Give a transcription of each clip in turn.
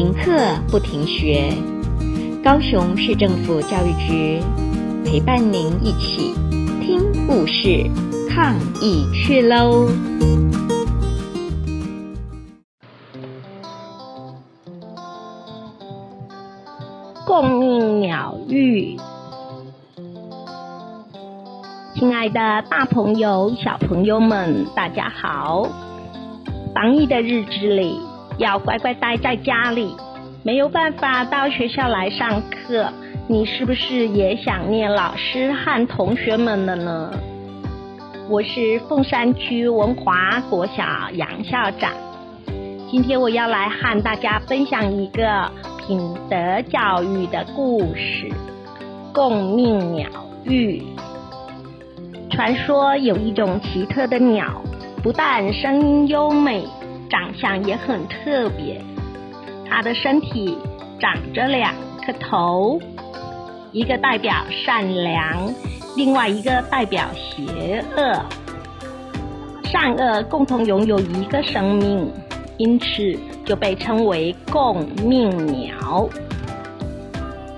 停课不停学，高雄市政府教育局陪伴您一起听故事、抗疫去喽！共命鸟语，亲爱的大朋友、小朋友们，大家好！防疫的日子里。要乖乖待在家里，没有办法到学校来上课。你是不是也想念老师和同学们了呢？我是凤山区文华国小杨校长，今天我要来和大家分享一个品德教育的故事——共命鸟语。传说有一种奇特的鸟，不但声音优美。长相也很特别，它的身体长着两颗头，一个代表善良，另外一个代表邪恶。善恶共同拥有一个生命，因此就被称为共命鸟。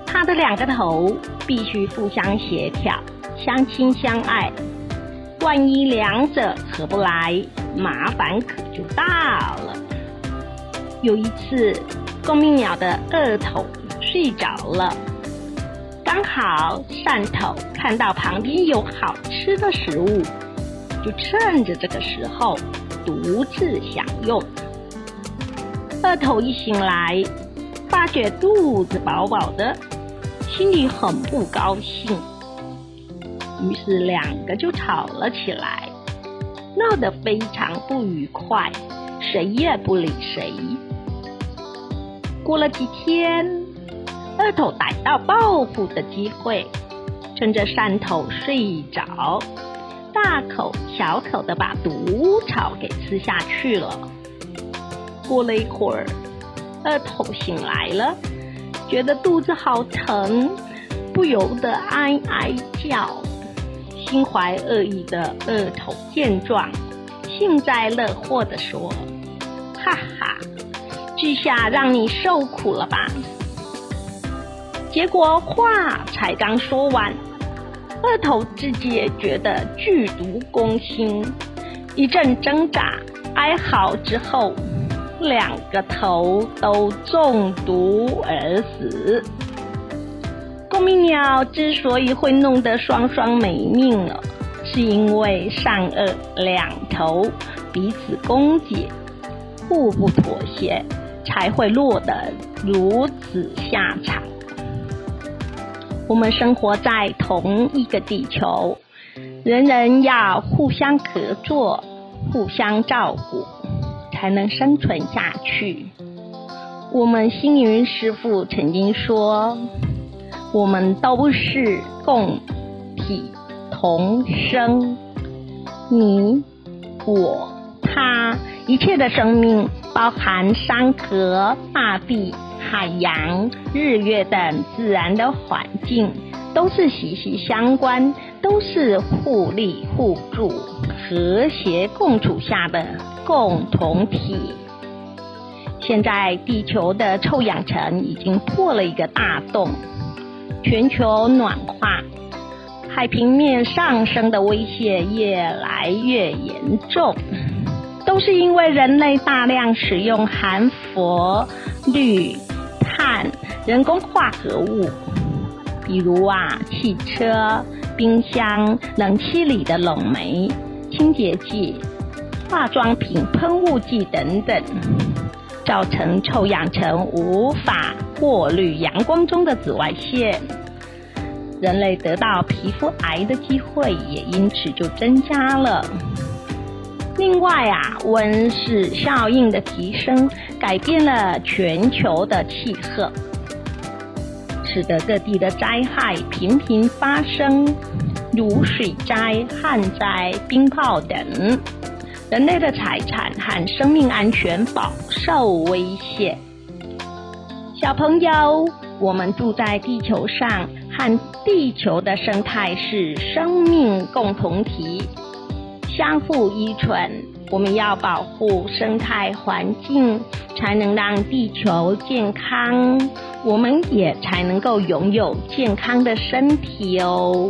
它的两个头必须互相协调，相亲相爱。万一两者合不来，麻烦可就大了。有一次，公命鸟的二头睡着了，刚好汕头看到旁边有好吃的食物，就趁着这个时候独自享用。二头一醒来，发觉肚子饱饱的，心里很不高兴。于是两个就吵了起来，闹得非常不愉快，谁也不理谁。过了几天，二头逮到报复的机会，趁着山头睡着，大口小口的把毒草给吃下去了。过了一会儿，二头醒来了，觉得肚子好疼，不由得哀哀叫。心怀恶意的二头见状，幸灾乐祸地说：“哈哈，这下让你受苦了吧？”结果话才刚说完，二头自己也觉得剧毒攻心，一阵挣扎哀嚎之后，两个头都中毒而死。共命鸟之所以会弄得双双没命了，是因为善恶两头彼此攻击，互不妥协，才会落得如此下场。我们生活在同一个地球，人人要互相合作、互相照顾，才能生存下去。我们星云师父曾经说。我们都是共体同生，你、我、他，一切的生命，包含山河、大地、海洋、日月等自然的环境，都是息息相关，都是互利互助、和谐共处下的共同体。现在地球的臭氧层已经破了一个大洞。全球暖化，海平面上升的威胁越来越严重，都是因为人类大量使用含氟、氯、碳、人工化合物，比如啊，汽车、冰箱、冷气里的冷媒、清洁剂、化妆品喷雾剂等等，造成臭氧层无法过滤阳光中的紫外线。人类得到皮肤癌的机会也因此就增加了。另外啊，温室效应的提升改变了全球的气候，使得各地的灾害频频发生，如水灾、旱灾、冰雹等，人类的财产和生命安全饱受威胁。小朋友，我们住在地球上。和地球的生态是生命共同体，相互依存，我们要保护生态环境，才能让地球健康，我们也才能够拥有健康的身体哦。